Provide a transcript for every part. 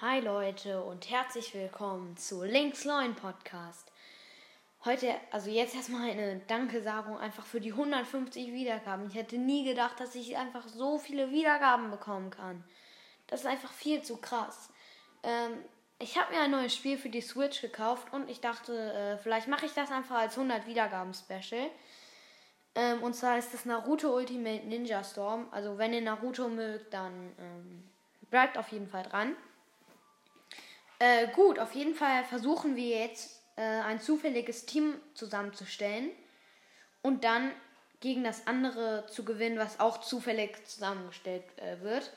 Hi Leute und herzlich willkommen zu Links 9 Podcast. Heute, also jetzt erstmal eine Danke-Sagung einfach für die 150 Wiedergaben. Ich hätte nie gedacht, dass ich einfach so viele Wiedergaben bekommen kann. Das ist einfach viel zu krass. Ähm, ich habe mir ein neues Spiel für die Switch gekauft und ich dachte, äh, vielleicht mache ich das einfach als 100 Wiedergaben-Special. Ähm, und zwar ist das Naruto Ultimate Ninja Storm. Also wenn ihr Naruto mögt, dann ähm, bleibt auf jeden Fall dran. Äh, gut, auf jeden Fall versuchen wir jetzt äh, ein zufälliges Team zusammenzustellen und dann gegen das andere zu gewinnen, was auch zufällig zusammengestellt äh, wird.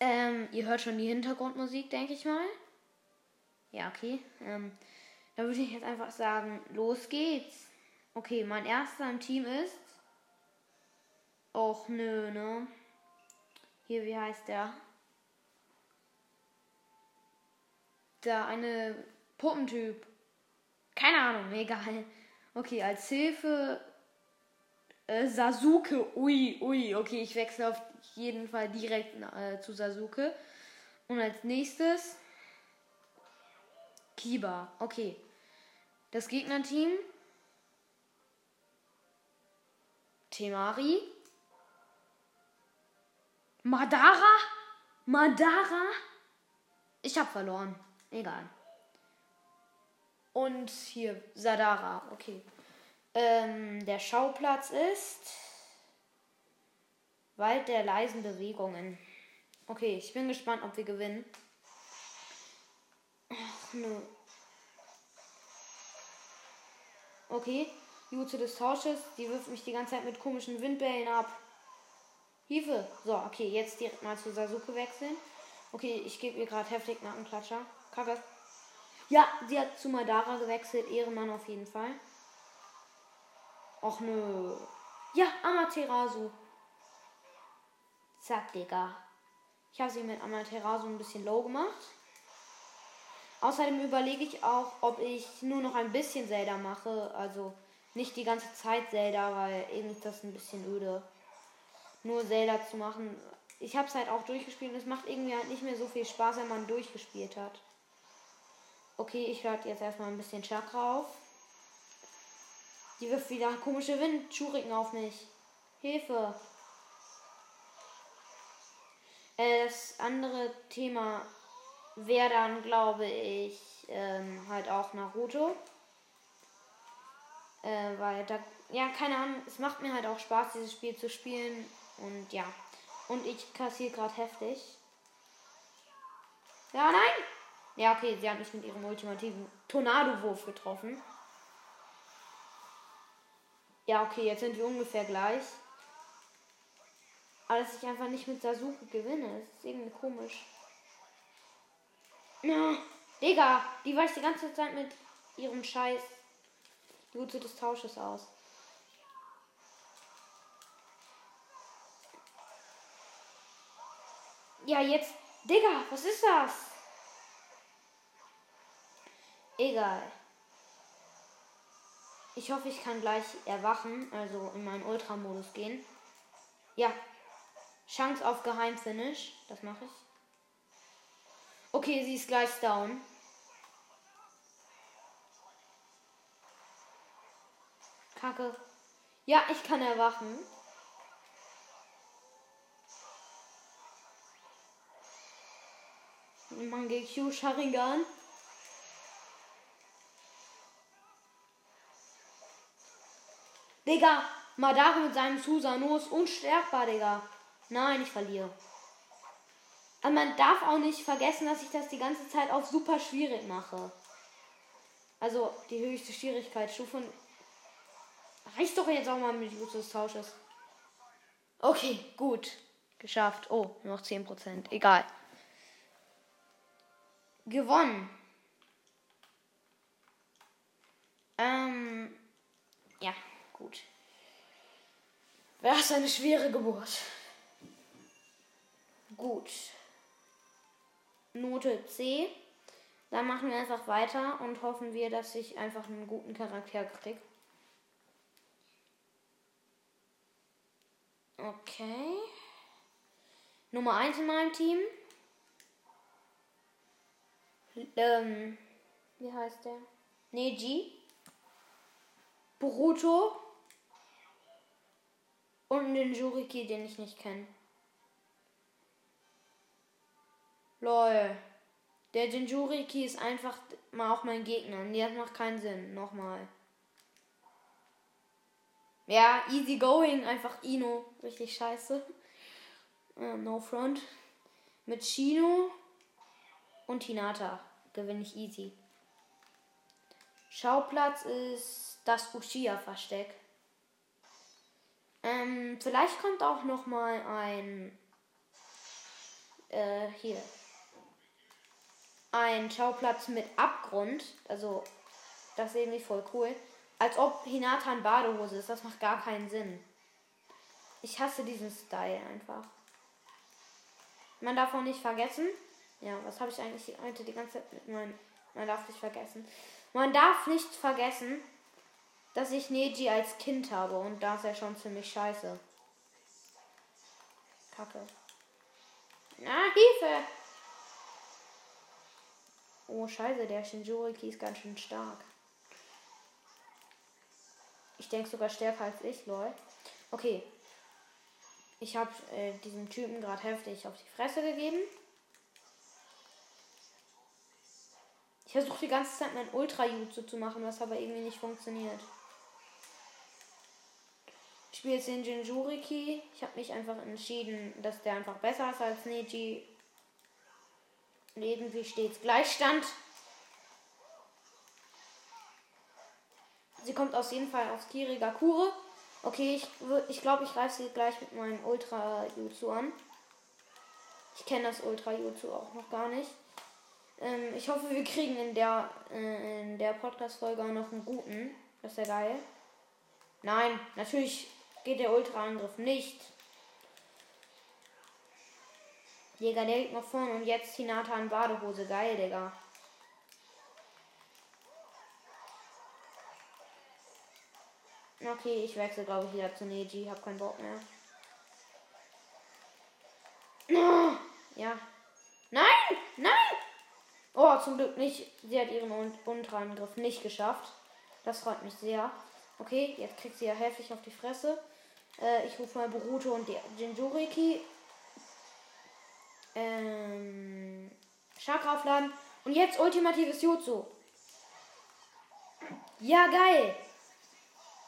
Ähm, ihr hört schon die Hintergrundmusik, denke ich mal. Ja, okay. Ähm, dann würde ich jetzt einfach sagen, los geht's. Okay, mein erster im Team ist. Och nö, ne? Hier, wie heißt der? Da eine Puppentyp. Keine Ahnung, egal. Okay, als Hilfe äh, Sasuke. Ui, ui. Okay, ich wechsle auf jeden Fall direkt äh, zu Sasuke. Und als nächstes Kiba. Okay. Das Gegnerteam Temari. Madara? Madara? Ich hab verloren. Egal. Und hier Sadara. Okay. Ähm, der Schauplatz ist Wald der leisen Bewegungen. Okay, ich bin gespannt, ob wir gewinnen. Ach, nö. Okay, Jutze des Tausches, die wirft mich die ganze Zeit mit komischen Windbällen ab. Hilfe! So, okay, jetzt direkt mal zu Sasuke wechseln. Okay, ich gebe ihr gerade heftig Nackenklatscher. Kacke. Ja, sie hat zu Madara gewechselt. Ehrenmann auf jeden Fall. Och nö. Ja, Amaterasu. Zack, Digga. Ich habe sie mit Amaterasu ein bisschen low gemacht. Außerdem überlege ich auch, ob ich nur noch ein bisschen Zelda mache. Also nicht die ganze Zeit Zelda, weil irgendwie ist das ein bisschen öde. Nur Zelda zu machen. Ich habe es halt auch durchgespielt und es macht irgendwie halt nicht mehr so viel Spaß, wenn man durchgespielt hat. Okay, ich lade jetzt erstmal ein bisschen Chakra auf. Die wirft wieder komische Windschuriken auf mich. Hilfe. Äh, das andere Thema wäre dann, glaube ich, ähm, halt auch Naruto. Äh, weil da, ja, keine Ahnung, es macht mir halt auch Spaß, dieses Spiel zu spielen. Und ja. Und ich kassiere gerade heftig. Ja, nein! Ja, okay, sie hat mich mit ihrem ultimativen Tornado-Wurf getroffen. Ja, okay, jetzt sind wir ungefähr gleich. Aber dass ich einfach nicht mit Sasuke gewinne, ist irgendwie komisch. Ja, Digga, die weicht die ganze Zeit mit ihrem Scheiß Jutsu des Tausches aus. Ja, jetzt. Digga, was ist das? Egal. Ich hoffe, ich kann gleich erwachen, also in meinen Ultra-Modus gehen. Ja. Chance auf Geheimfinish. Das mache ich. Okay, sie ist gleich down. Kacke. Ja, ich kann erwachen. Mangekyo Sharingan. Digga, Madara mit seinem Susanoo ist unstärkbar, Digga. Nein, ich verliere. Aber man darf auch nicht vergessen, dass ich das die ganze Zeit auf super schwierig mache. Also die höchste Schwierigkeitsstufe. Reicht doch jetzt auch mal mit Jutsu des Tausches. Okay, gut. Geschafft. Oh, nur noch 10%. Egal. Gewonnen. Ähm, ja. Gut. Wäre es eine schwere Geburt. Gut. Note C. Dann machen wir einfach weiter und hoffen wir, dass ich einfach einen guten Charakter kriege. Okay. Nummer 1 in meinem Team. Ähm, wie heißt der? Neji. Boruto. Und den Juriki, den ich nicht kenne. Lol. Der Jinjuriki ist einfach mal auch mein Gegner. Nee, das macht keinen Sinn. Nochmal. Ja, easy going, einfach Ino. Richtig scheiße. Uh, no front. Mit Shino und Hinata gewinne ich easy. Schauplatz ist das Uchiha-Versteck. Ähm, vielleicht kommt auch noch mal ein äh, hier ein Schauplatz mit Abgrund. Also das ist irgendwie voll cool. Als ob Hinata in Badehose ist. Das macht gar keinen Sinn. Ich hasse diesen Style einfach. Man darf auch nicht vergessen. Ja, was habe ich eigentlich heute die ganze Zeit mit meinem. Man darf nicht vergessen. Man darf nicht vergessen, dass ich Neji als Kind habe. Und da ist er schon ziemlich scheiße. Kacke. Na, Hilfe! Oh, scheiße, der Shinjuriki ist ganz schön stark. Ich denke sogar stärker als ich, lol. Okay. Ich habe äh, diesem Typen gerade heftig auf die Fresse gegeben. Ich versuche die ganze Zeit mein Ultra-Jutsu zu machen, was aber irgendwie nicht funktioniert. Ich spiele jetzt den Jinjuriki. Ich habe mich einfach entschieden, dass der einfach besser ist als Neji. Irgendwie steht Gleichstand. Sie kommt auf jeden Fall aus Kirigakure. Okay, ich, ich glaube, ich greife sie gleich mit meinem Ultra Jutsu an. Ich kenne das Ultra Jutsu auch noch gar nicht. Ähm, ich hoffe, wir kriegen in der, äh, der Podcast-Folge auch noch einen guten. Das ist ja geil. Nein, natürlich geht der Ultra-Angriff nicht. Jäger, der liegt noch vorne und jetzt Hinata in Badehose. Geil, Digga. Okay, ich wechsle, glaube ich, wieder zu Neji. Hab keinen Bock mehr. Ja. Nein! Nein! Oh, zum Glück nicht. Sie hat ihren Unterangriff nicht geschafft. Das freut mich sehr. Okay, jetzt kriegt sie ja heftig auf die Fresse. Äh, ich rufe mal Boruto und die Jinjuriki. Ähm, Chakra aufladen. Und jetzt ultimatives Jutsu. Ja, geil.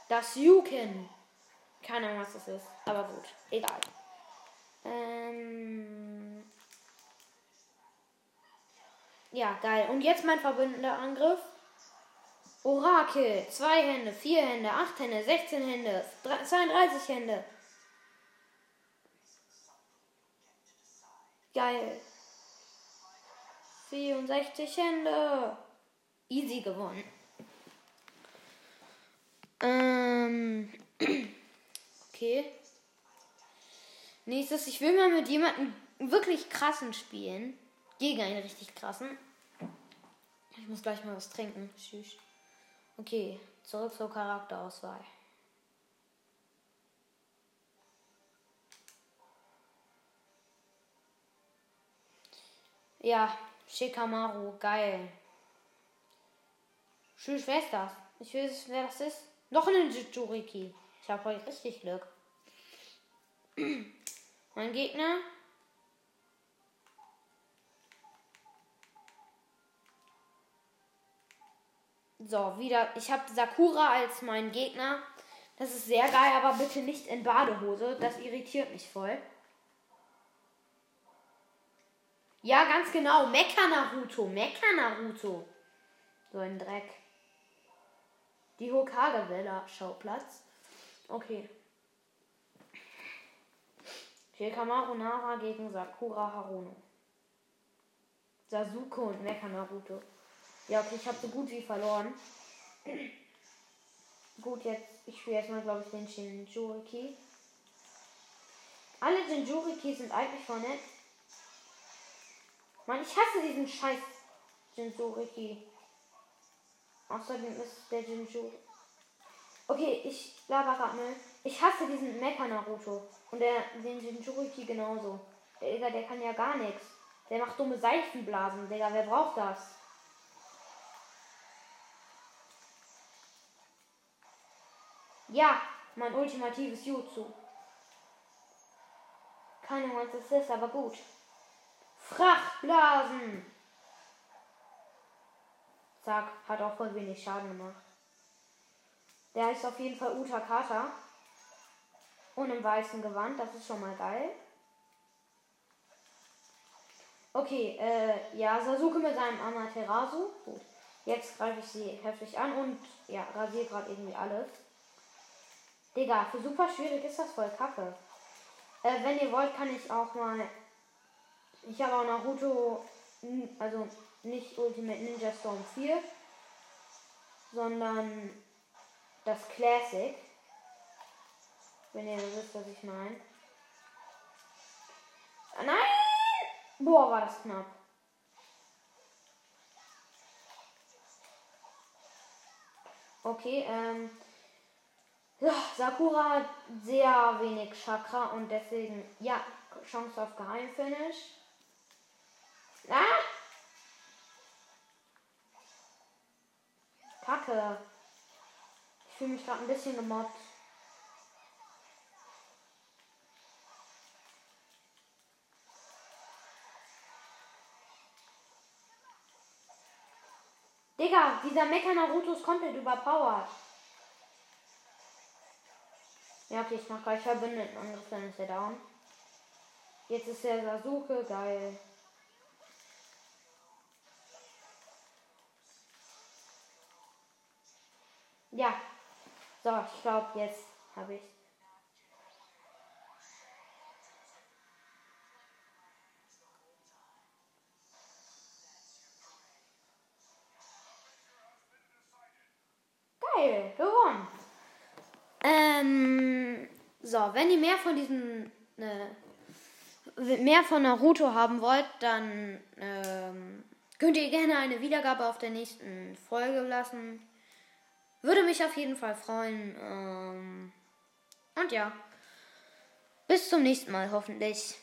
Das Yuken. Keine Ahnung, was das ist. Aber gut. Egal. Ähm. Ja, geil. Und jetzt mein verbündeter Angriff. Orakel. Zwei Hände, vier Hände, acht Hände, 16 Hände, 32 Hände. Geil. 64 Hände. Easy gewonnen. Ähm. Okay. Nächstes, ich will mal mit jemandem wirklich krassen spielen. Gegen einen richtig krassen. Ich muss gleich mal was trinken. Tschüss. Okay, zurück zur Charakterauswahl. Ja, Shikamaru, geil. Tschüss, wer ist das? Ich weiß, wer das ist. Noch ein Juriki. Ich habe heute richtig Glück. mein Gegner. So, wieder. Ich habe Sakura als meinen Gegner. Das ist sehr geil, aber bitte nicht in Badehose. Das irritiert mich voll. Ja, ganz genau. Mecha Naruto. Mecha Naruto. So ein Dreck. Die Hokage-Welle Schauplatz. Okay. Shikamaru Nara gegen Sakura Haruno. Sasuke und Mecha Naruto. Ja, okay, ich habe so gut wie verloren. gut, jetzt, ich spiele erstmal, glaube ich, den Shinjuriki. Alle Jinjuriki sind eigentlich voll nett. Mann, ich hasse diesen scheiß Jinjuriki. Außerdem ist der Jinju. Okay, ich laber grad mal. Ich hasse diesen Mecha Naruto. Und der, den Jinjuriki genauso. Der, der kann ja gar nichts. Der macht dumme Seifenblasen, Digga. Wer braucht das? Ja, mein ultimatives Jutsu. Keine Ahnung, was das ist, aber gut. Frachtblasen! Zack, hat auch voll wenig Schaden gemacht. Der heißt auf jeden Fall Utakata. Und im weißen Gewand, das ist schon mal geil. Okay, äh, ja, Sasuke mit seinem Amaterasu. Gut. Jetzt greife ich sie heftig an und ja, rasiere gerade irgendwie alles. Digga, für super schwierig ist das voll kacke. Äh, wenn ihr wollt, kann ich auch mal. Ich habe auch Naruto, also nicht Ultimate Ninja Storm 4, sondern das Classic. Wenn ihr wisst, was ich meine. Nein! Boah, war das knapp. Okay, ähm. Ja, Sakura hat sehr wenig Chakra und deswegen, ja, Chance auf Geheimfinish. Ah! Kacke. Ich fühle mich gerade ein bisschen gemobbt. Digga, dieser Mecha Naruto ist komplett überpowered. Ja, okay, ich mach gleich verbündeten Angriff, dann ist er down. Jetzt ist der Sasuke, geil. Ja. So, ich glaube, jetzt habe ich. Geil, gewonnen. Ähm, so, wenn ihr mehr von diesem, äh, mehr von Naruto haben wollt, dann ähm, könnt ihr gerne eine Wiedergabe auf der nächsten Folge lassen. Würde mich auf jeden Fall freuen. Ähm, und ja, bis zum nächsten Mal hoffentlich.